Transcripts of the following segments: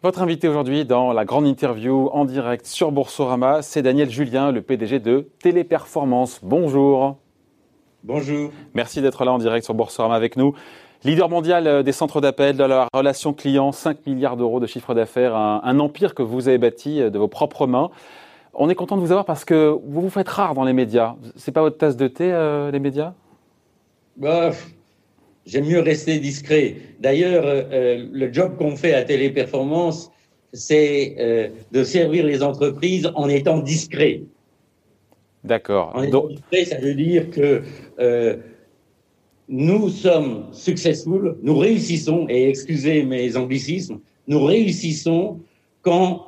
Votre invité aujourd'hui dans la grande interview en direct sur Boursorama, c'est Daniel Julien, le PDG de Téléperformance. Bonjour. Bonjour. Merci d'être là en direct sur Boursorama avec nous. Leader mondial euh, des centres d'appel, de la relation client, 5 milliards d'euros de chiffre d'affaires, un, empire que vous avez bâti euh, de vos propres mains. On est content de vous avoir parce que vous vous faites rare dans les médias. C'est pas votre tasse de thé, euh, les médias? Bah, J'aime mieux rester discret. D'ailleurs, euh, euh, le job qu'on fait à Téléperformance, c'est euh, de servir les entreprises en étant discret. D'accord. En étant discret, ça veut dire que nous sommes successful, nous réussissons, et excusez mes anglicismes, nous réussissons quand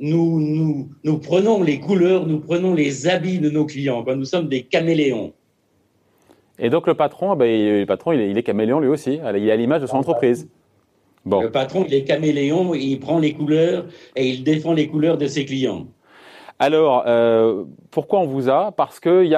nous, nous, nous prenons les couleurs, nous prenons les habits de nos clients, quand nous sommes des caméléons. Et donc le patron, ben, le patron il, est, caméléon lui aussi. Il est à l'image de son entreprise. Bon. Le patron, il est caméléon, il prend les couleurs et il défend les couleurs de ses clients. Alors, euh, pourquoi on vous a? Parce que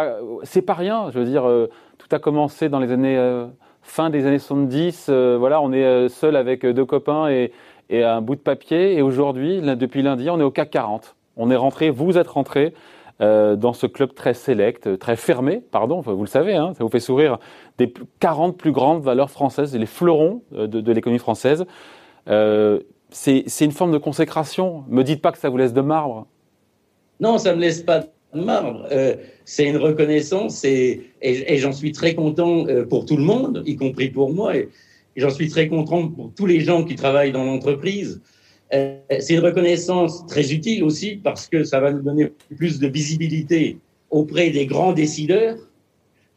c'est pas rien. Je veux dire, euh, tout a commencé dans les années euh, fin des années 70. voilà, on est seul avec deux copains et, et, un bout de papier. Et aujourd'hui, depuis lundi, on est au CAC 40. On est rentré, vous êtes rentré euh, dans ce club très sélect, très fermé, pardon, vous le savez, hein, ça vous fait sourire, des 40 plus grandes valeurs françaises, les fleurons euh, de, l'économie française. Euh, c'est une forme de consécration. Me dites pas que ça vous laisse de marbre. Non, ça me laisse pas de marbre. c'est une reconnaissance et, j'en suis très content pour tout le monde, y compris pour moi. j'en suis très content pour tous les gens qui travaillent dans l'entreprise. Euh, c'est une reconnaissance très utile aussi parce que ça va nous donner plus de visibilité auprès des grands décideurs,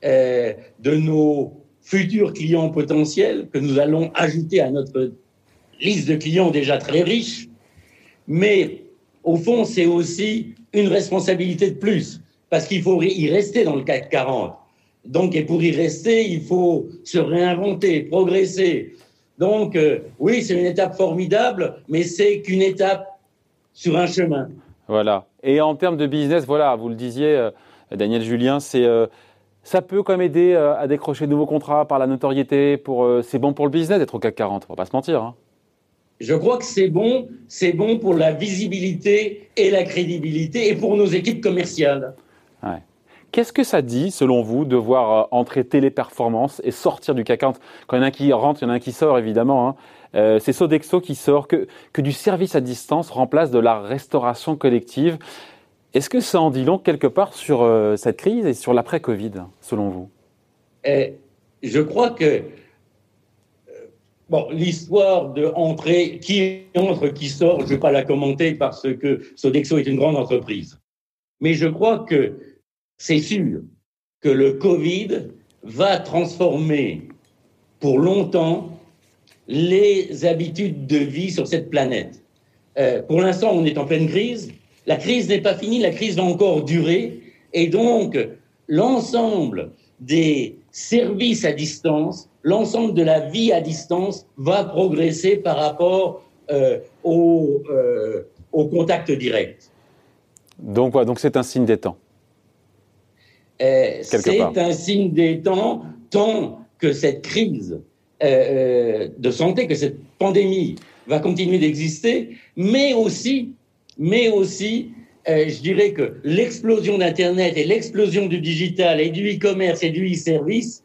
euh, de nos futurs clients potentiels que nous allons ajouter à notre liste de clients déjà très riche. Mais au fond, c'est aussi une responsabilité de plus parce qu'il faut y rester dans le CAC 40. Donc, et pour y rester, il faut se réinventer, progresser, donc, euh, oui, c'est une étape formidable, mais c'est qu'une étape sur un chemin. Voilà. Et en termes de business, voilà, vous le disiez, euh, Daniel Julien, c'est euh, ça peut quand même aider à décrocher de nouveaux contrats par la notoriété. Pour, c'est bon pour le business d'être au CAC 40, on va pas se mentir. Hein. Je crois que c'est bon, c'est bon pour la visibilité et la crédibilité et pour nos équipes commerciales. Ouais. Qu'est-ce que ça dit, selon vous, de voir euh, entrer Téléperformance et sortir du CAC 40 Quand il y en a qui rentre, il y en a un qui sort, évidemment. Hein. Euh, c'est Sodexo qui sort, que, que du service à distance remplace de la restauration collective. Est-ce que ça en dit long quelque part sur euh, cette crise et sur l'après-Covid, selon vous? Je crois que bon, l'histoire de entrer, qui entre, qui sort, je ne vais pas la commenter parce que Sodexo est une grande entreprise. Mais je crois que c'est sûr que le Covid va transformer pour longtemps les habitudes de vie sur cette planète. Euh, pour l'instant, on est en pleine crise. La crise n'est pas finie, la crise va encore durer. Et donc, l'ensemble des services à distance, l'ensemble de la vie à distance va progresser par rapport euh, au, euh, contact direct. Donc, donc c'est un signe des temps. Euh, c'est un signe des temps, tant que cette crise euh, euh, de santé, que cette pandémie va continuer d'exister, mais aussi, mais aussi, je dirais que l'explosion d'Internet et l'explosion du digital et du e-commerce et du e-service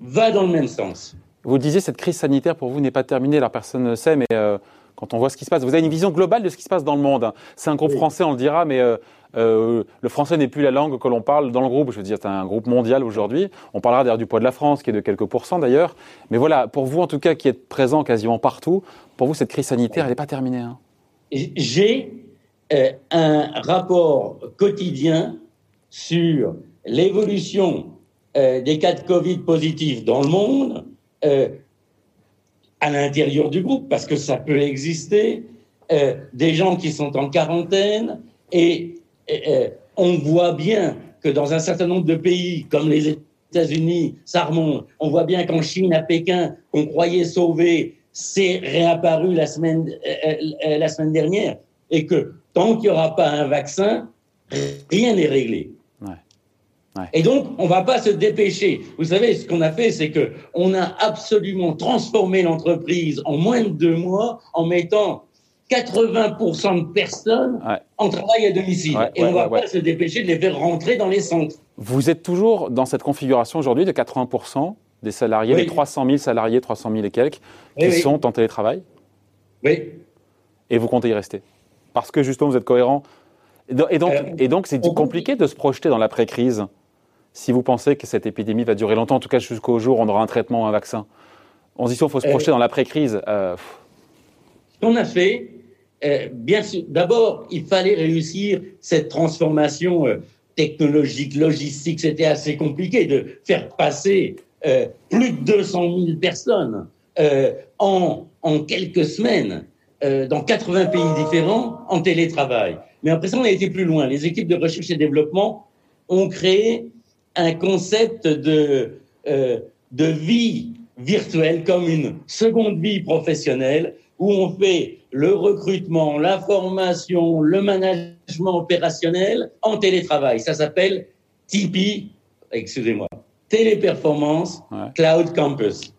va dans le même sens. Vous disiez cette crise sanitaire pour vous n'est pas terminée, la personne ne sait, mais quand on voit ce qui se passe, vous avez une vision globale de ce qui se passe dans le monde. C'est un groupe français, on le dira, mais euh, le français n'est plus la langue que l'on parle dans le groupe. Je veux dire, c'est un groupe mondial aujourd'hui. On parlera d'ailleurs du poids de la France, qui est de quelques pourcents d'ailleurs. Mais voilà, pour vous en tout cas, qui êtes présent quasiment partout, pour vous, cette crise sanitaire, elle n'est pas terminée. Hein. J'ai euh, un rapport quotidien sur l'évolution euh, des cas de Covid positifs dans le monde, à l'intérieur du groupe, parce que ça peut exister, des gens qui sont en quarantaine, et on voit bien que dans un certain nombre de pays, comme les États-Unis, ça remonte. On voit bien qu'en Chine, à Pékin, qu'on croyait sauver, c'est réapparu la semaine, euh, euh, la semaine dernière. Et que tant qu'il n'y aura pas un vaccin, rien n'est réglé. Et donc, on ne va pas se dépêcher. Vous savez, ce qu'on a fait, c'est que on a absolument transformé l'entreprise en moins de deux mois en mettant 80% de personnes en travail à domicile. et on ne va pas se dépêcher de les faire rentrer dans les centres. Vous êtes toujours dans cette configuration aujourd'hui de 80% des salariés, les 300 000 salariés, 300 000 et quelques, qui sont en télétravail? Oui. Et vous comptez y rester? Parce que justement, vous êtes cohérent. Et donc, et donc, c'est compliqué de se projeter dans l'après-crise? Si vous pensez que cette épidémie va durer longtemps, en tout cas jusqu'au jour où on aura un traitement, un vaccin. On se dit, il faut se euh, projeter dans l'après-crise. Euh, Ce qu'on a fait, euh, bien sûr, d'abord, il fallait réussir cette transformation technologique, logistique. C'était assez compliqué de faire passer plus de 200 000 personnes en, en, quelques semaines dans 80 pays différents en télétravail. Mais après ça, on a été plus loin. Les équipes de recherche et développement ont créé un concept de, euh, de vie virtuelle comme une seconde vie professionnelle où on fait le recrutement, la formation, le management opérationnel en télétravail. Ça s'appelle TP, excusez-moi, Téléperformance Cloud Campus.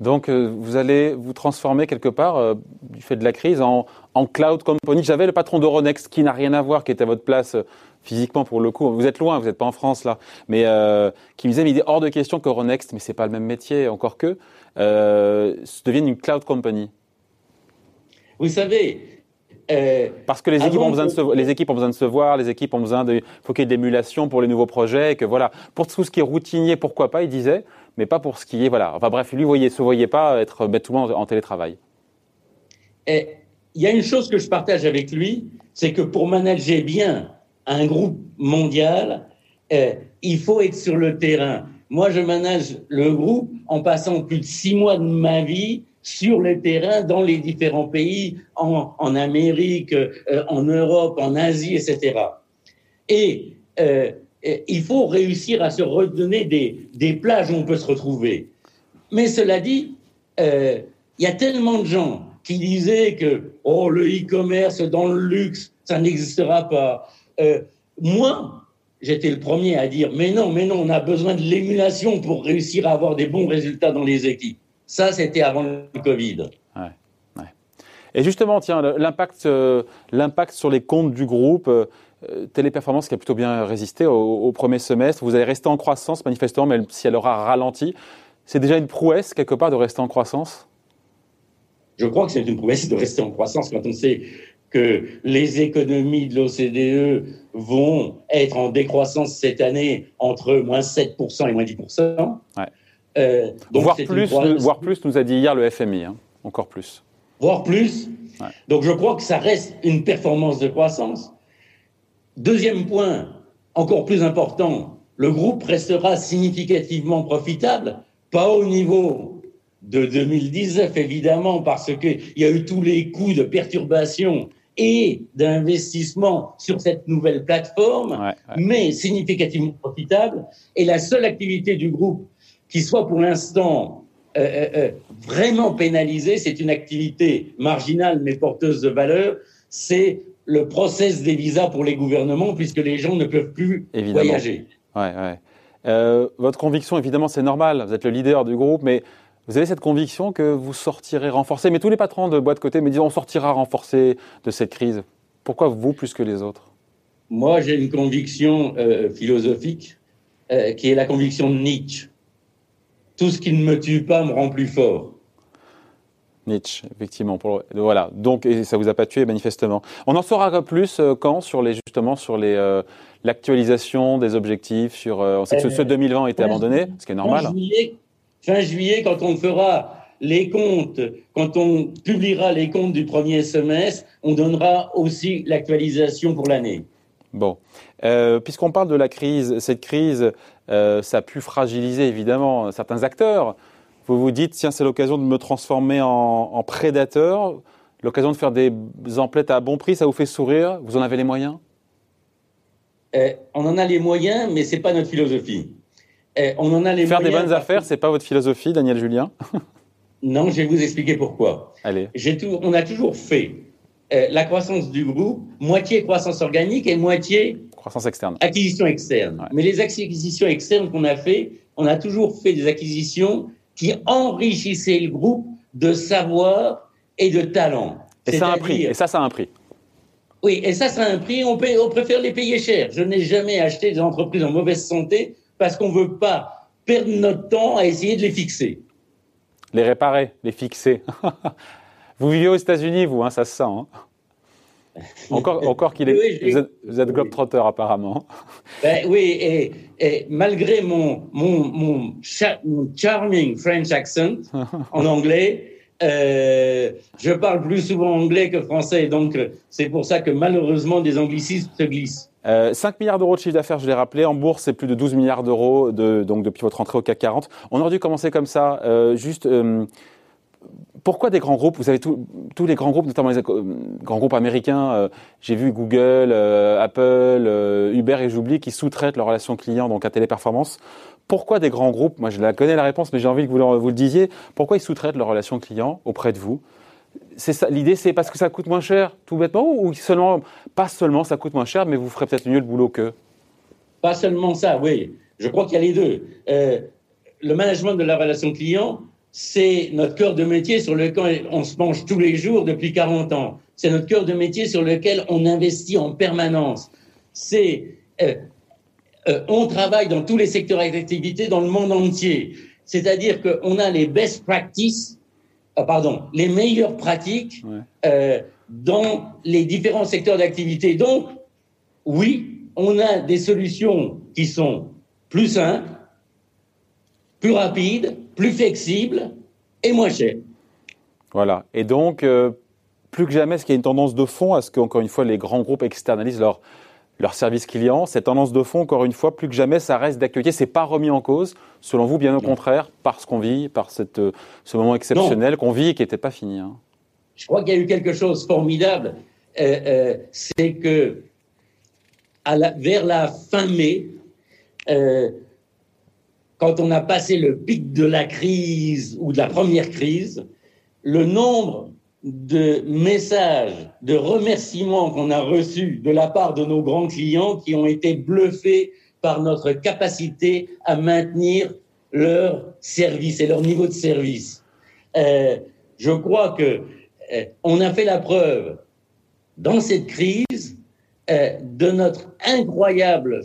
Donc, euh, vous allez vous transformer quelque part, euh, du fait de la crise, en, en cloud company. J'avais le patron d'Euronext qui n'a rien à voir, qui était à votre place physiquement pour le coup. Vous êtes loin, vous n'êtes pas en France là, mais euh, qui me disait, mais il est hors de question qu'Euronext, mais c'est pas le même métier, encore que, euh, devienne une cloud company. Vous savez. Euh, Parce que les équipes, ont besoin de se, les équipes ont besoin de se voir, les équipes ont besoin de, faut qu'il y ait de l'émulation pour les nouveaux projets, et que voilà, pour tout ce qui est routinier, pourquoi pas, il disait, mais pas pour ce qui est, voilà. Enfin bref, lui, voyez, se voyait pas être bêtement en télétravail. il y a une chose que je partage avec lui, c'est que pour manager bien un groupe mondial, euh, il faut être sur le terrain. Moi, je manage le groupe en passant plus de six mois de ma vie sur le terrain dans les différents pays, en, Amérique, euh, en Europe, en Asie, etc. Et euh, il faut réussir à se redonner des, des, plages où on peut se retrouver. Mais cela dit, il y a tellement de gens qui disaient que oh, le e-commerce dans le luxe, ça n'existera pas. Euh, moi, j'étais le premier à dire, mais non, mais non, on a besoin de l'émulation pour réussir à avoir des bons résultats dans les équipes. Ça, c'était avant le Covid. Ouais, Et justement, tiens, l'impact, euh, l'impact sur les comptes du groupe, euh, Téléperformance qui a plutôt bien résisté au, premier semestre. Vous allez rester en croissance manifestement, même si elle aura ralenti. C'est déjà une prouesse quelque part de rester en croissance? Je crois que c'est une prouesse de rester en croissance quand on sait que les économies de l'OCDE vont être en décroissance cette année entre moins 7% et moins 10%. Ouais. Euh, donc voire, plus, voire plus, nous a dit hier le FMI, hein. encore plus. Voire plus. Ouais. Donc je crois que ça reste une performance de croissance. Deuxième point, encore plus important, le groupe restera significativement profitable, pas au niveau de 2019 évidemment, parce qu'il y a eu tous les coûts de perturbation et d'investissement sur cette nouvelle plateforme, mais significativement profitable. Et la seule activité du groupe qui soit pour l'instant euh, euh, euh, vraiment pénalisée, c'est une activité marginale mais porteuse de valeur, c'est le process des visas pour les gouvernements, puisque les gens ne peuvent plus voyager. Ouais, votre conviction, évidemment, c'est normal. Vous êtes le leader du groupe, mais vous avez cette conviction que vous sortirez renforcé, mais tous les patrons de boîte côté me disent on sortira renforcé de cette crise. Pourquoi vous plus que les autres? Moi, j'ai une conviction euh, philosophique euh, qui est la conviction de Nietzsche. Tout ce qui ne me tue pas me rend plus fort. Nietzsche, effectivement. voilà. Donc, et ça vous a pas tué manifestement. On en saura plus euh, quand sur les justement sur les l'actualisation des objectifs. Sur, on sait que ce, 2020 a été abandonné, ce qui est normal fin juillet, quand on fera les comptes, quand on publiera les comptes du premier semestre, on donnera aussi l'actualisation pour l'année. Bon, euh, puisqu'on parle de la crise, cette crise, euh, ça a pu fragiliser évidemment certains acteurs. Vous vous dites, tiens, c'est l'occasion de me transformer en, prédateur, l'occasion de faire des emplettes à bon prix, ça vous fait sourire? Vous en avez les moyens? Euh, On en a les moyens, mais c'est pas notre philosophie. Eh, on en a les Faire des bonnes affaires, c'est pas votre philosophie, Daniel Julien Non, je vais vous expliquer pourquoi. Allez. Tout, on a toujours fait eh, la croissance du groupe, moitié croissance organique et moitié Croissance externe. Acquisition externe. Mais les acquisitions externes qu'on a fait, on a toujours fait des acquisitions qui enrichissaient le groupe de savoir et de talent. Et ça a un prix. Et ça, ça a un prix. Oui, et ça, ça a un prix. On, paye, on préfère les payer cher. Je n'ai jamais acheté des entreprises en mauvaise santé parce qu'on veut pas perdre notre temps à essayer de les fixer. Les réparer, les fixer. vous vivez aux États-Unis, vous, hein, ça se sent. Hein. encore, encore qu'il est. vous êtes, vous êtes globetrotter apparemment. Ben, oui, et, et, malgré mon, mon, mon, charming French accent en anglais, euh, je parle plus souvent anglais que français, donc euh, c'est pour ça que malheureusement des anglicismes se glissent. Euh, 5 milliards d'euros de chiffre d'affaires, je l'ai rappelé. En bourse, c'est plus de 12 milliards d'euros de, donc depuis votre entrée au CAC 40. On aurait dû commencer comme ça. Euh, juste, euh, pourquoi des grands groupes? Vous savez, tous les grands groupes, notamment les grands groupes américains, euh, j'ai vu Google, euh, Apple, euh, Uber et j'oublie, qui sous-traitent leurs relations clients donc à Téléperformance. Pourquoi des grands groupes? Moi, je la connais la réponse, mais j'ai envie que vous le, vous le disiez. Pourquoi ils sous-traitent leurs relations clients auprès de vous? Ça, l'idée, c'est parce que ça coûte moins cher, tout bêtement, ou seulement, pas seulement ça coûte moins cher, mais vous ferez peut-être mieux le boulot qu'eux Pas seulement ça, oui. Je crois qu'il y a les deux. le management de la relation client, c'est notre cœur de métier sur lequel on se penche tous les jours depuis 40 ans. C'est notre cœur de métier sur lequel on investit en permanence. C'est euh, euh, on travaille dans tous les secteurs d'activité dans le monde entier. C'est-à-dire qu'on a les best practices, euh, pardon, les meilleures pratiques euh, dans les différents secteurs d'activité. Donc, oui, on a des solutions qui sont plus simples, plus rapides, plus flexible et moins cher. Voilà. Et donc, euh, plus que jamais, est-ce qu'il y a une tendance de fond à ce qu'encore une fois, les grands groupes externalisent leur, leur service client Cette tendance de fond, encore une fois, plus que jamais, ça reste d'accueillir. C'est pas remis en cause, selon vous, bien au contraire, parce qu'on vit, par cette, euh, ce moment exceptionnel qu'on vit et qui n'était pas fini. Hein. Je crois qu'il y a eu quelque chose de formidable. Euh, c'est que à la, vers la fin mai, quand on a passé le pic de la crise ou de la première crise, le nombre de messages, de remerciements qu'on a reçus de la part de nos grands clients qui ont été bluffés par notre capacité à maintenir leur service et leur niveau de service. Euh, je crois que euh, on a fait la preuve dans cette crise euh, de notre incroyable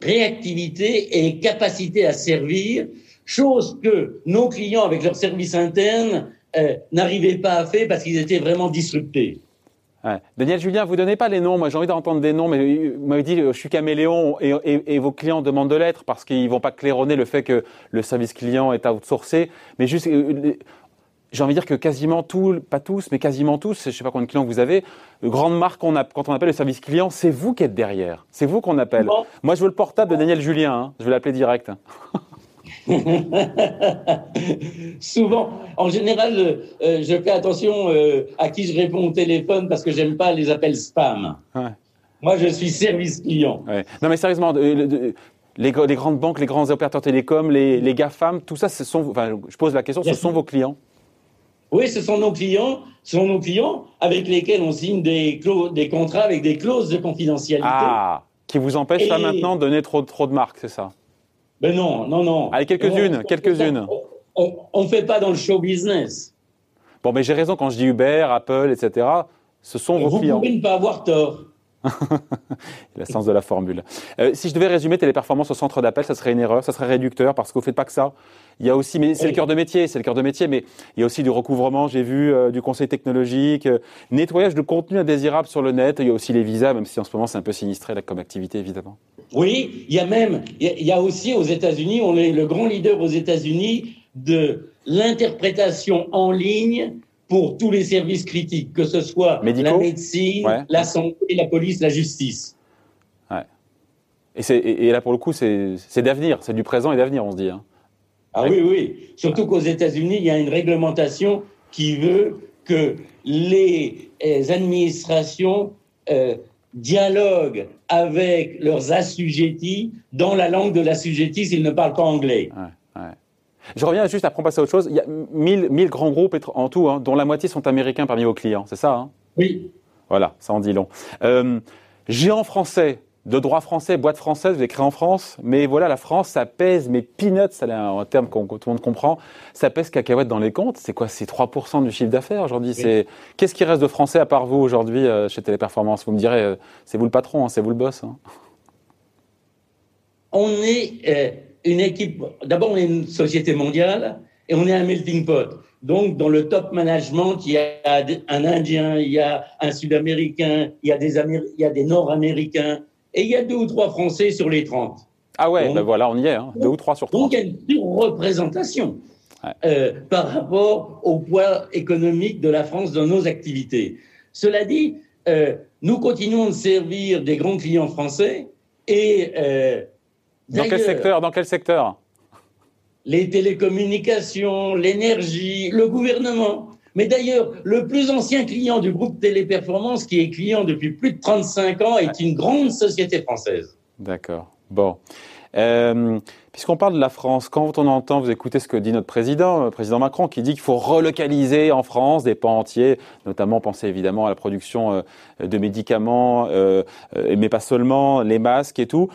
réactivité et capacité à servir, chose que nos clients avec leurs services internes euh, n'arrivaient pas à faire parce qu'ils étaient vraiment disruptés. Daniel Julien, vous donnez pas les noms. Moi, j'ai envie d'entendre des noms, mais vous m'avez dit, je suis caméléon et, et, et vos clients demandent de l'être parce qu'ils vont pas claironner le fait que le service client est outsourcé. Mais juste, euh, j'ai envie de dire que quasiment tous, pas tous, mais quasiment tous, je ne sais pas combien de clients vous avez, grande marque a, quand on appelle le service client, c'est vous qui êtes derrière. C'est vous qu'on appelle. Moi, je veux le portable de Daniel Julien. Hein. Je vais l'appeler direct. Souvent, en général, euh, je fais attention euh, à qui je réponds au téléphone parce que j'aime pas les appels spam. Moi, je suis service client. Non, mais sérieusement, les, les, grandes banques, les grands opérateurs télécoms, les, les GAFAM, tout ça, ce sont, enfin, je pose la question, ce sont vos clients oui, ce sont nos clients, ce sont nos clients avec lesquels on signe des, des contrats avec des clauses de confidentialité. Ah, qui vous empêchent là maintenant de donner trop, trop de marques, c'est ça? Ben non, non, non. Allez, quelques-unes, quelques-unes. On ne fait pas dans le show business. Bon, mais j'ai raison quand je dis Uber, Apple, etc. Ce sont vos clients. Vous pouvez ne pas avoir tort. la sens de la formule. Euh, si je devais résumer Téléperformance au centre d'appel, ça serait une erreur, ça serait réducteur parce que vous faites pas que ça. Il y a aussi, mais c'est le cœur de métier, c'est le cœur de métier, mais il y a aussi du recouvrement, j'ai vu, euh, du conseil technologique, euh, nettoyage de contenu indésirable sur le net. Il y a aussi les visas, même si en ce moment c'est un peu sinistré là, comme activité évidemment. Oui, il y a même, il y a aussi aux États-Unis, on est le grand leader aux États-Unis de l'interprétation en ligne pour tous les services critiques, que ce soit la médecine, la santé, la police, la justice. Ouais. Et, et, là, pour le coup, c'est d'avenir, c'est du présent et d'avenir, on se dit. Hein. Ah oui, oui. Surtout qu'aux États-Unis, il y a une réglementation qui veut que les administrations euh, dialoguent avec leurs assujettis dans la langue de l'assujetti s'ils ne parlent pas anglais. Ouais. Je reviens juste après passer à autre chose. Il y a 1000, 1000 grands groupes en tout, hein, dont la moitié sont américains parmi vos clients, c'est ça hein? Oui. Voilà, ça en dit long. Euh, géant français, de droit français, boîte française, vous avez créé en France, mais voilà, la France, ça pèse, mais peanuts, c'est un terme que tout le monde comprend, ça pèse cacahuète dans les comptes. C'est quoi C'est 3% du chiffre d'affaires aujourd'hui? C'est Qu'est-ce qui reste de français à part vous aujourd'hui euh, chez Téléperformance? Vous me direz, euh, c'est vous le patron, hein, c'est vous le boss. Hein. On est euh, une équipe, d'abord on est une société mondiale et on est un melting pot. Donc, dans le top management, il y a un Indien, il y a un Sud-Américain, il y a des, il y a des Nord-Américains, et il y a deux ou trois Français sur les 30. Ah ouais, ben voilà, on y est, hein. deux ou trois sur 30. Donc, il y a une surreprésentation euh, par rapport au poids économique de la France dans nos activités. Cela dit, euh, nous continuons de servir des grands clients français et... Euh, dans quel secteur Dans quel secteur? les télécommunications, l'énergie, le gouvernement. Mais d'ailleurs, le plus ancien client du groupe Téléperformance, qui est client depuis plus de 35 ans, est une grande société française. D'accord. Bon. Euh, puisqu'on parle de la France, quand on entend, vous écoutez ce que dit notre président, le euh, président Macron, qui dit qu'il faut relocaliser en France des pans entiers, notamment penser évidemment à la production euh, de médicaments, mais pas seulement, les masques et tout.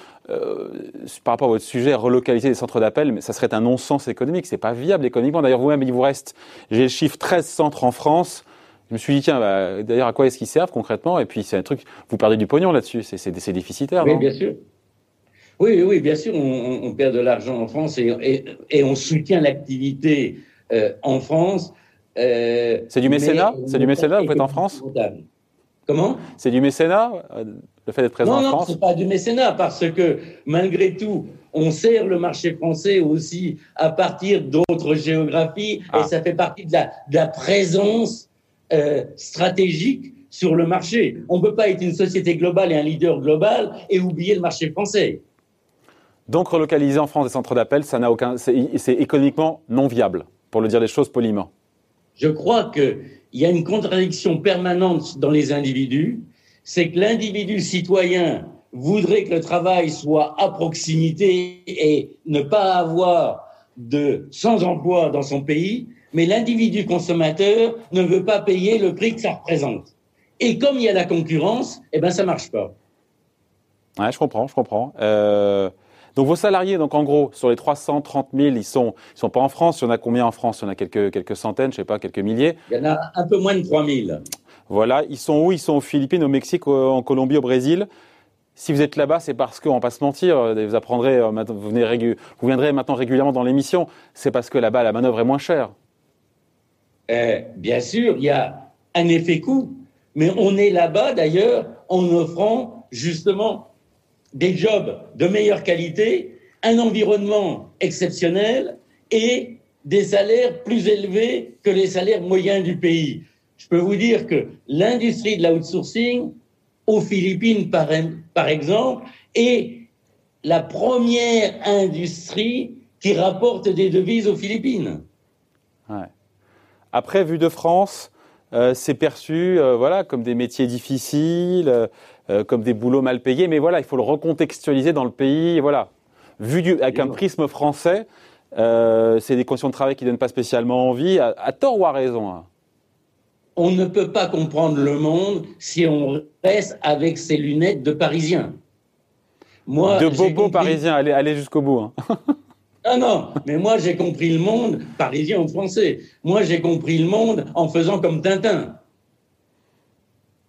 par rapport à votre sujet, relocaliser des centres d'appel, ça serait un non-sens économique, c'est pas viable économiquement. D'ailleurs, vous-même, il vous reste, j'ai le chiffre 13 centres en France. Je me suis dit, tiens, bah, d'ailleurs, à quoi est-ce qu'ils servent concrètement? Et puis, c'est un truc, vous perdez du pognon là-dessus, c'est déficitaire, Oui, bien sûr. Oui, oui, bien sûr, on, perd de l'argent en France et, et, on soutient l'activité euh, en France. Euh, c'est du mécénat C'est du mécénat vous faites en France Comment? C'est du mécénat, euh, le fait d'être présent en France Non, non, c'est pas du mécénat parce que malgré tout, on sert le marché français aussi à partir d'autres géographies et ah. ça fait partie de la, de la présence euh, stratégique sur le marché. On ne peut pas être une société globale et un leader global et oublier le marché français. Donc relocaliser en France des centres d'appel, ça n'a aucun, c'est économiquement non viable, pour le dire les choses poliment. Je crois qu'il y a une contradiction permanente dans les individus, c'est que l'individu citoyen voudrait que le travail soit à proximité et ne pas avoir de sans-emploi dans son pays, mais l'individu consommateur ne veut pas payer le prix que ça représente. Et comme il y a la concurrence, eh ben ça marche pas. Ouais, je comprends, je comprends. Euh... Donc vos salariés, donc en gros, sur les 330 000, ils sont, ils sont pas en France. Il y en a combien en France? Il y en a quelques, quelques centaines, je sais pas, quelques milliers. Il y en a un peu moins de 3 000. Voilà. Ils sont où? Ils sont aux Philippines, au Mexique, en Colombie, au Brésil. Si vous êtes là-bas, c'est parce qu'on va pas se mentir. Euh, vous apprendrez, euh, vous, venez vous viendrez maintenant régulièrement dans l'émission. C'est parce que là-bas, la manœuvre est moins chère. Euh, bien sûr, il y a un effet coût, mais on est là-bas d'ailleurs en offrant justement des jobs de meilleure qualité, un environnement exceptionnel et des salaires plus élevés que les salaires moyens du pays. Je peux vous dire que l'industrie de l'outsourcing aux Philippines, par, exemple, est la première industrie qui rapporte des devises aux Philippines. Après, vu de France, euh, c'est perçu euh, voilà, comme des métiers difficiles, euh, euh, comme des boulots mal payés, mais voilà, il faut le recontextualiser dans le pays. Voilà, vu du, avec un prisme français, euh, c'est des conditions de travail qui donnent pas spécialement envie, à, tort ou à raison. Hein. On ne peut pas comprendre le monde si on reste avec ses lunettes de Parisien. Moi, de bobo parisien, allez, allez jusqu'au bout. Hein. Ah non, mais moi j'ai compris le monde, parisien ou français. Moi j'ai compris le monde en faisant comme Tintin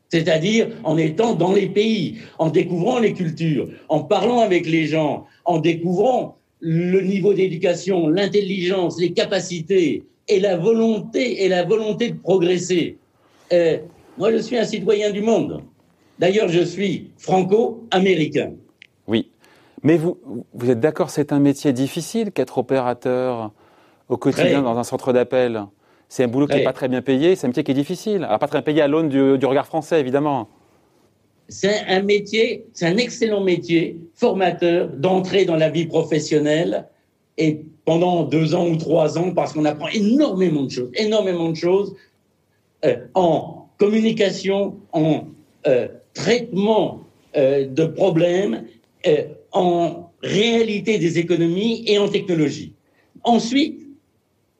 c'est-à-dire en étant dans les pays, en découvrant les cultures, en parlant avec les gens, en découvrant le niveau d'éducation, l'intelligence, les capacités et la volonté et la volonté de progresser. Euh, moi, je suis un citoyen du monde. D'ailleurs, je suis franco-américain. Oui, mais vous, vous êtes d'accord, c'est un métier difficile qu'être opérateur au quotidien dans un centre d'appel? C'est un boulot qui n'est pas très bien payé, c'est un métier qui est difficile. Alors, pas très bien payé à l'aune du, regard français, évidemment. C'est un métier, c'est un excellent métier, formateur, d'entrée dans la vie professionnelle et pendant deux ans ou trois ans, parce qu'on apprend énormément de choses, énormément de choses euh, en communication, en euh, traitement euh, de problèmes, en réalité des économies et en technologie. Ensuite,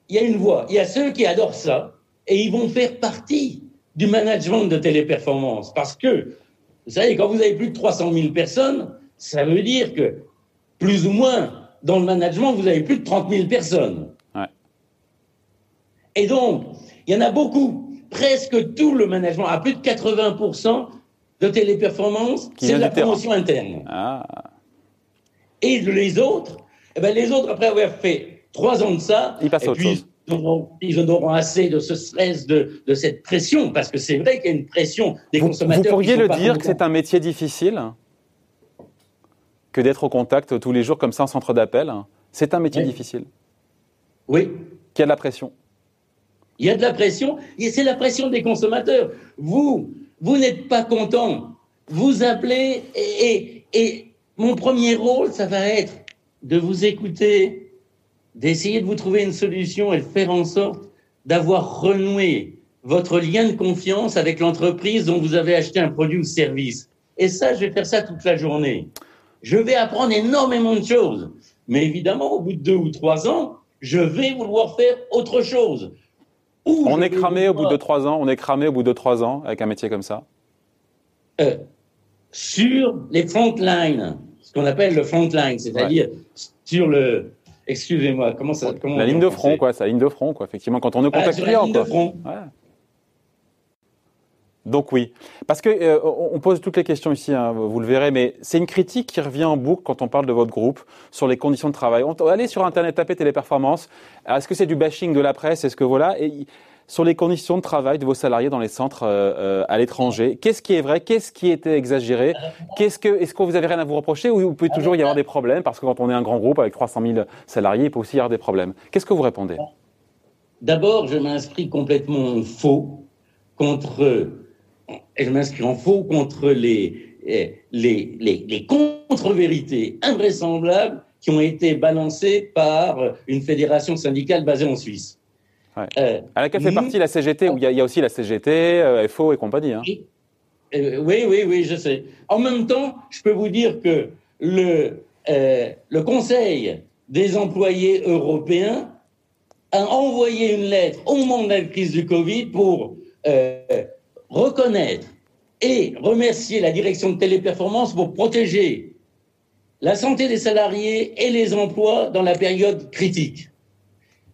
il y a une voie. Il y a ceux qui adorent ça et ils vont faire partie du management de téléperformance parce que Vous savez, quand vous avez plus de 300 000 personnes, ça veut dire que plus ou moins dans le management, vous avez plus de 30 000 personnes. Et donc, il y en a beaucoup, presque tout le management, à plus de 80% de téléperformance, c'est de la promotion interne. Ah. Et les autres, eh ben les autres, après avoir fait trois ans de ça, ils passent puis, Ils en auront assez de ce stress, de, de cette pression, parce que c'est vrai qu'il y a une pression des consommateurs. Vous pourriez le dire que c'est un métier difficile que d'être au contact tous les jours comme ça en centre d'appel? C'est un métier difficile. Oui. Qui a de la pression. Il y a de la pression, et c'est la pression des consommateurs. Vous, vous n'êtes pas content. Vous appelez, et, et mon premier rôle, ça va être de vous écouter, d'essayer de vous trouver une solution et de faire en sorte d'avoir renoué votre lien de confiance avec l'entreprise dont vous avez acheté un produit ou service. Et ça, je vais faire ça toute la journée. Je vais apprendre énormément de choses. Mais évidemment, au bout de deux ou trois ans, je vais vouloir faire autre chose. on est cramé au bout de trois ans. On est cramé au bout de trois ans avec un métier comme ça. Euh, sur les front lines, ce qu'on appelle le front line, c'est-à-dire sur le, excusez-moi, comment ça, comment la ligne de front, quoi, sa ligne de front, quoi. Effectivement, quand on ne contacte ah, ligne De front. Donc oui, parce que euh, on pose toutes les questions ici, hein, vous le verrez, mais c'est une critique qui revient en boucle quand on parle de votre groupe sur les conditions de travail. On, allez sur internet, taper téléperformance. Est-ce que c'est du bashing de la presse? Est-ce que voilà? Et, sur les conditions de travail de vos salariés dans les centres euh, euh, à l'étranger. Qu'est-ce qui est vrai? Qu'est-ce qui était exagéré? Qu'est-ce que, est-ce que vous avez rien à vous reprocher ou il peut toujours y avoir des problèmes? Parce que quand on est un grand groupe avec 300 000 salariés, il peut aussi y avoir des problèmes. Qu'est-ce que vous répondez? D'abord, je m'inscris complètement faux contre, je m'inscris en faux contre les, les, les contre-vérités invraisemblables qui ont été balancées par une fédération syndicale basée en Suisse. Euh, à laquelle fait partie la CGT, où il y, a aussi la CGT, euh, FO et compagnie. Hein. Euh, oui, oui, oui, je sais. En même temps, je peux vous dire que le, le Conseil des employés européens a envoyé une lettre au moment de la crise du Covid pour reconnaître et remercier la direction de téléperformance pour protéger la santé des salariés et les emplois dans la période critique.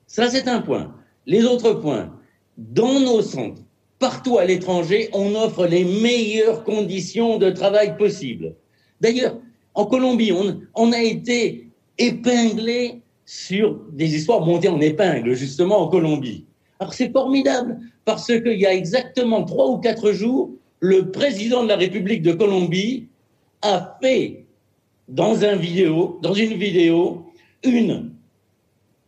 Ça, c'est un point. Les autres points, dans nos centres, partout à l'étranger, on offre les meilleures conditions de travail possibles. D'ailleurs, en Colombie, on, a été épinglé sur des histoires montées en épingle, justement, en Colombie. Alors c'est formidable, parce qu'il y a exactement trois ou quatre jours, le président de la République de Colombie a fait dans, une vidéo une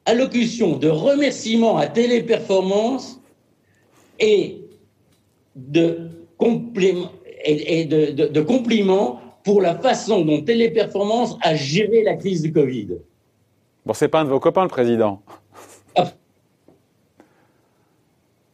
allocution de remerciement à Téléperformance et de, et, de, compliments pour la façon dont Téléperformance a géré la crise du Covid. Bon, c'est pas un de vos copains, le président. Ah.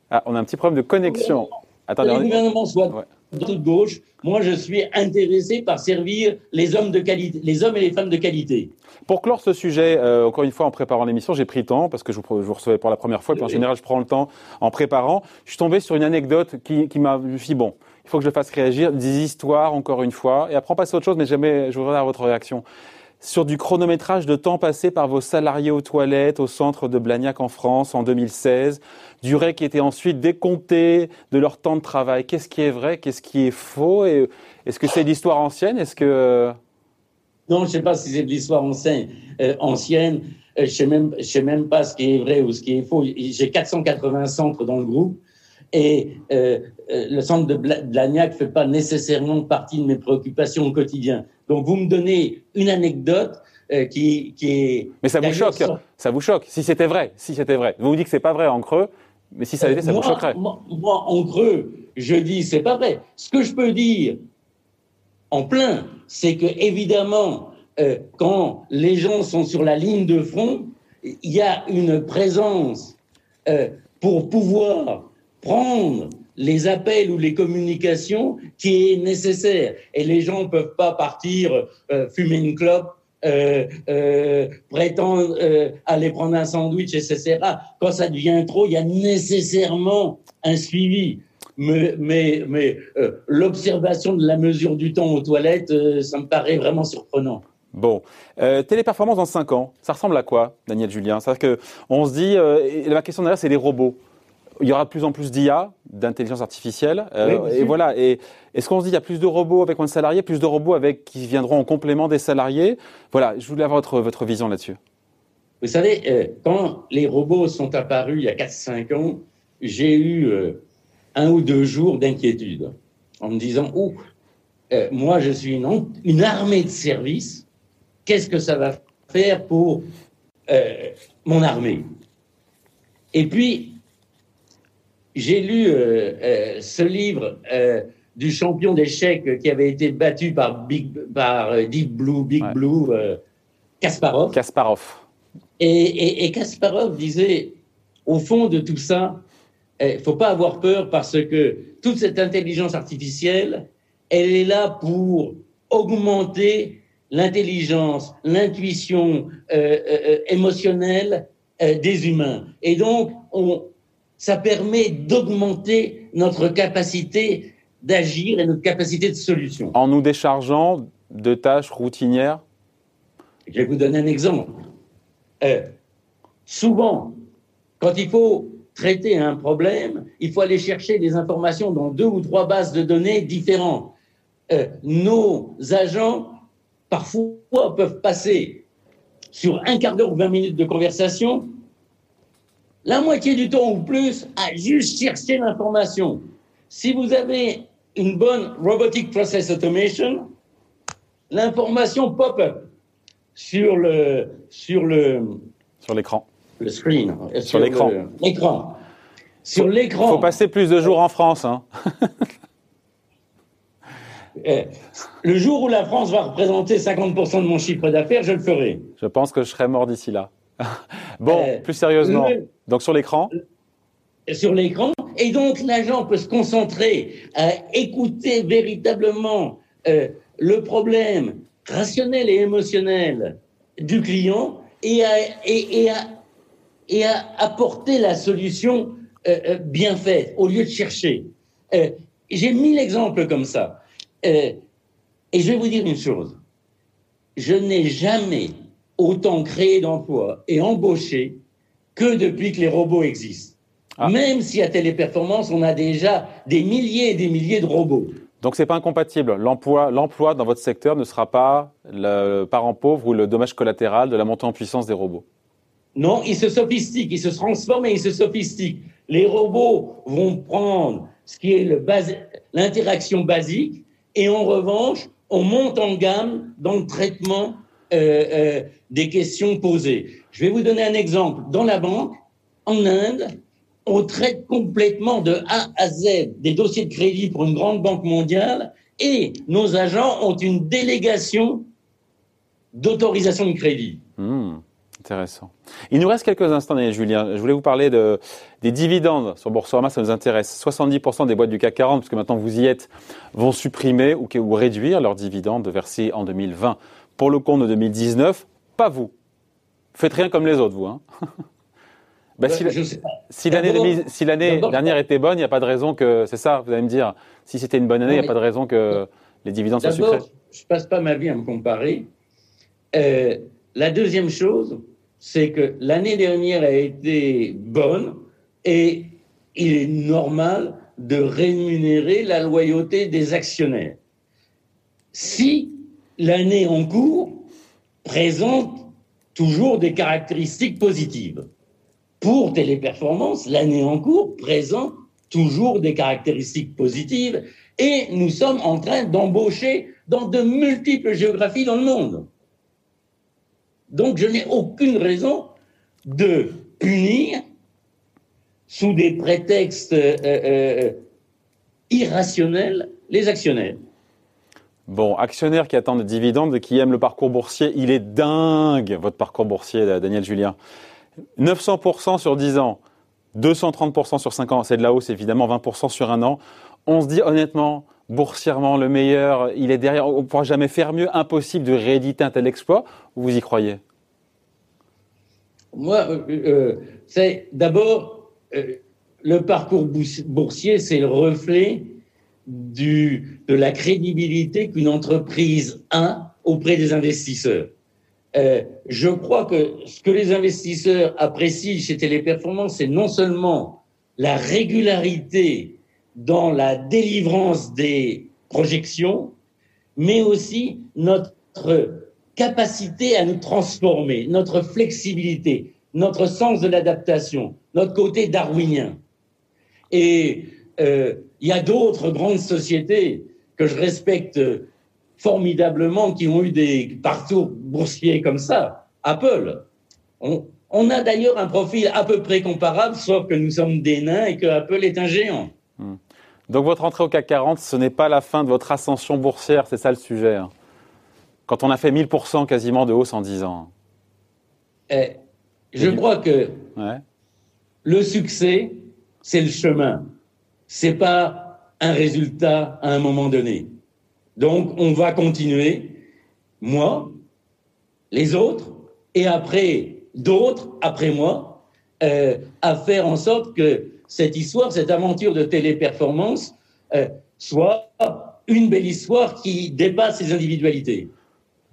ah on a un petit problème de connexion. Attendez, le gouvernement soit de gauche, moi je suis intéressé par servir les hommes de qualité, les hommes et les femmes de qualité. Pour clore ce sujet, euh, encore une fois, en préparant l'émission, j'ai pris le temps, parce que je vous, recevais pour la première fois, puis en général, je prends le temps en préparant. Je suis tombé sur une anecdote qui, qui m'a dit, bon, il faut que je le fasse réagir, des histoires, encore une fois, et après, on passe à autre chose, mais jamais, je voudrais avoir votre réaction. Sur du chronométrage de temps passé par vos salariés aux toilettes au centre de Blagnac en France en 2016, durée qui était ensuite décomptée de leur temps de travail. Qu'est-ce qui est vrai? Qu'est-ce qui est faux? Est-ce que c'est l'histoire ancienne? Est-ce que non, je ne sais pas si c'est de l'histoire ancienne. Euh, ancienne. Euh, je ne sais, même pas ce qui est vrai ou ce qui est faux. J'ai 480 centres dans le groupe et euh, le centre de Blagnac ne fait pas nécessairement partie de mes préoccupations au quotidien. Donc vous me donnez une anecdote qui, qui, est... Mais ça vous choque, ça vous choque, si c'était vrai, si c'était vrai. Vous vous dites que c'est pas vrai en creux, mais si ça l'était, ça vous choquerait. Moi, moi, en creux, je dis c'est pas vrai. Ce que je peux dire en plein, c'est que évidemment, euh, quand les gens sont sur la ligne de front, il y a une présence euh, pour pouvoir prendre les appels ou les communications qui est nécessaire. Et les gens ne peuvent pas partir euh, fumer une clope, prétendre aller prendre un sandwich, etc. Quand ça devient trop, il y a nécessairement un suivi. mais, euh, l'observation de la mesure du temps aux toilettes, euh, ça me paraît vraiment surprenant. Bon, euh, téléperformance dans 5 ans, ça ressemble à quoi, Daniel Julien? C'est-à-dire qu'on se dit, euh, la question derrière, c'est les robots. Il y aura de plus en plus d'IA, d'intelligence artificielle, et voilà. Et est-ce qu'on se dit il y a plus de robots avec moins de salariés, plus de robots avec qui viendront en complément des salariés? Voilà, je voulais avoir votre, votre vision là-dessus. Vous savez, quand les robots sont apparus il y a 4-5 ans, j'ai eu un ou deux jours d'inquiétude en me disant, oh, moi je suis une, une armée de services, qu'est-ce que ça va faire pour euh, mon armée? Et puis, j'ai lu euh, euh, ce livre du champion d'échecs qui avait été battu par, Big, par Deep Blue, Big Blue, Kasparov. Kasparov. Et, et Kasparov disait, au fond de tout ça, il eh, ne faut pas avoir peur parce que toute cette intelligence artificielle, elle est là pour augmenter l'intelligence, l'intuition euh, euh, euh, émotionnelle des humains. Et donc, on, ça permet d'augmenter notre capacité d'agir et notre capacité de solution. En nous déchargeant de tâches routinières? Je vais vous donner un exemple. souvent, quand il faut traiter un problème, il faut aller chercher des informations dans deux ou trois bases de données différentes. Euh, nos agents, parfois, peuvent passer sur un quart d'heure ou 20 minutes de conversation, la moitié du temps ou plus, à juste chercher l'information. Si vous avez une bonne Robotic Process Automation, l'information pop-up sur le sur le sur l'écran le screen. Euh, sur, l'écran. L'écran. Sur l'écran. Il faut passer plus de jours en France. Hein. Euh, le jour où la France va représenter 50% de mon chiffre d'affaires, je le ferai. Je pense que je serai mort d'ici là. bon, euh, plus sérieusement. Donc sur l'écran Sur l'écran. Et donc l'agent peut se concentrer à écouter véritablement le problème rationnel et émotionnel du client et et, et à et à apporter la solution euh, euh, bien faite au lieu de chercher. Euh, j'ai mille exemples comme ça. et je vais vous dire une chose. Je n'ai jamais autant créé d'emplois et embauché que depuis que les robots existent. Ah. Même si à Téléperformance, on a déjà des milliers et des milliers de robots. Donc c'est pas incompatible. L'emploi, l'emploi dans votre secteur ne sera pas le parent pauvre ou le dommage collatéral de la montée en puissance des robots. Non, ils se sophistiquent, ils se transforment et ils se sophistiquent. Les robots vont prendre ce qui est l'interaction basique et en revanche, on monte en gamme dans le traitement euh, euh, des questions posées. Je vais vous donner un exemple. Dans la banque, en Inde, on traite complètement de A à Z des dossiers de crédit pour une grande banque mondiale et nos agents ont une délégation d'autorisation de crédit. Hmm. Intéressant. Il nous reste quelques instants, Julien. Je voulais vous parler de, des dividendes sur Boursorama, ça nous intéresse. 70% des boîtes du CAC 40, puisque maintenant vous y êtes, vont supprimer ou, ou réduire leurs dividendes versés en 2020 pour le compte de 2019. Pas vous. Faites rien comme les autres, vous. Hein. bah, si, si l'année si dernière était bonne, il n'y a pas de raison que. C'est ça, vous allez me dire. Si c'était une bonne année, il n'y a pas de raison que les dividendes soient supprimés. Je ne passe pas ma vie à me comparer. Euh, la deuxième chose, c'est que l'année dernière a été bonne et il est normal de rémunérer la loyauté des actionnaires. Si l'année en cours présente toujours des caractéristiques positives. Pour Téléperformance, l'année en cours présente toujours des caractéristiques positives et nous sommes en train d'embaucher dans de multiples géographies dans le monde. Donc je n'ai aucune raison de punir sous des prétextes euh, euh, irrationnels les actionnaires. Bon, actionnaires qui attendent des dividendes et qui aiment le parcours boursier, il est dingue votre parcours boursier, Daniel Julien. 900% sur 10 ans, 230% sur 5 ans, c'est de la hausse évidemment, 20% sur un an. On se dit honnêtement, boursièrement, le meilleur, il est derrière, on ne pourra jamais faire mieux, impossible de rééditer un tel exploit, vous y croyez? Moi, euh, euh, c'est d'abord, euh, le parcours boursier, c'est le reflet du, de la crédibilité qu'une entreprise a auprès des investisseurs. Euh, je crois que ce que les investisseurs apprécient chez Téléperformance, c'est non seulement la régularité dans la délivrance des projections, mais aussi notre capacité à nous transformer, notre flexibilité, notre sens de l'adaptation, notre côté darwinien. Et euh, il y a d'autres grandes sociétés que je respecte formidablement qui ont eu des parcours boursiers comme ça. Apple. On, on a d'ailleurs un profil à peu près comparable, sauf que nous sommes des nains et que Apple est un géant. Hmm. Donc votre entrée au CAC 40, ce n'est pas la fin de votre ascension boursière, c'est ça le sujet. Hein. Quand on a fait 1000% quasiment de hausse en 10 ans. Eh, je crois que le succès, c'est le chemin. C'est pas un résultat à un moment donné. Donc, on va continuer, moi, les autres, et après d'autres, après moi, euh, à faire en sorte que cette histoire, cette aventure de téléperformance euh, soit une belle histoire qui dépasse les individualités.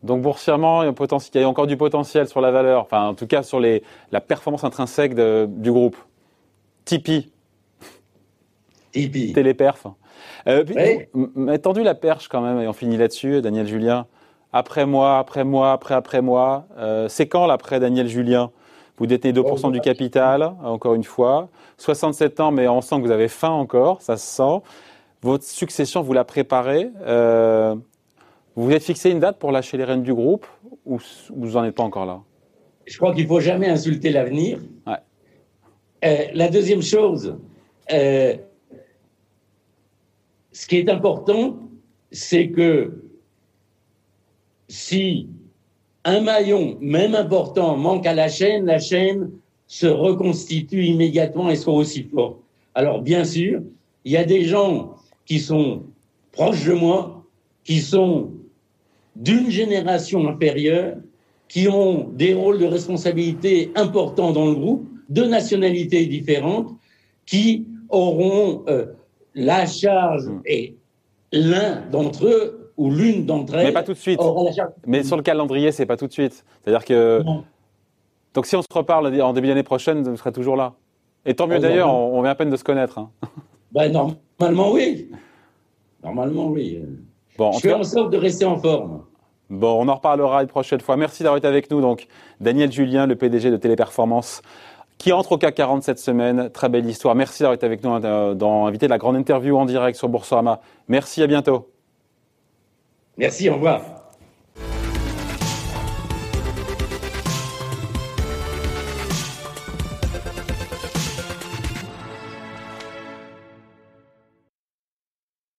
Donc boursièrement, il y a encore du potentiel sur la valeur, enfin en tout cas sur la performance intrinsèque du groupe. Tipeee. Téléperf. Euh, tendu la perche quand même, et on finit là-dessus, Daniel Julien. Après moi, après moi, après après moi. Euh, c'est quand l'après Daniel Julien? Vous détenez 2% du capital, encore une fois. 67 ans, mais on sent que vous avez faim encore, ça se sent. Votre succession, vous la préparez. Euh, vous vous êtes fixé une date pour lâcher les rênes du groupe ou vous n'en êtes pas encore là? Je crois qu'il ne faut jamais insulter l'avenir. Euh, la deuxième chose, euh, ce qui est important, c'est que si un maillon, même important, manque à la chaîne, la chaîne se reconstitue immédiatement et soit aussi forte. Alors bien sûr, il y a des gens qui sont proches de moi, qui sont d'une génération inférieure, qui ont des rôles de responsabilité importants dans le groupe, de nationalités différentes, qui auront euh, la charge, hmm. et l'un d'entre eux ou l'une d'entre elles. Mais pas tout de suite. Mais sur le calendrier, c'est pas tout de suite. C'est-à-dire que. Donc si on se reparle en début d'année prochaine, vous serez toujours là. Et tant mieux oh, d'ailleurs, on, vient à peine de se connaître. Hein. Ben, normalement, oui. Normalement, oui. Bon, Je fais en sorte de rester en forme. Bon, on en reparlera une prochaine fois. Merci d'avoir été avec nous. Donc, Daniel Julien, le PDG de Téléperformance, qui entre au CAC 40 cette semaine. Très belle histoire. Merci d'avoir été avec nous euh, dans invité la grande interview en direct sur Boursorama. Merci, à bientôt. Merci, au revoir.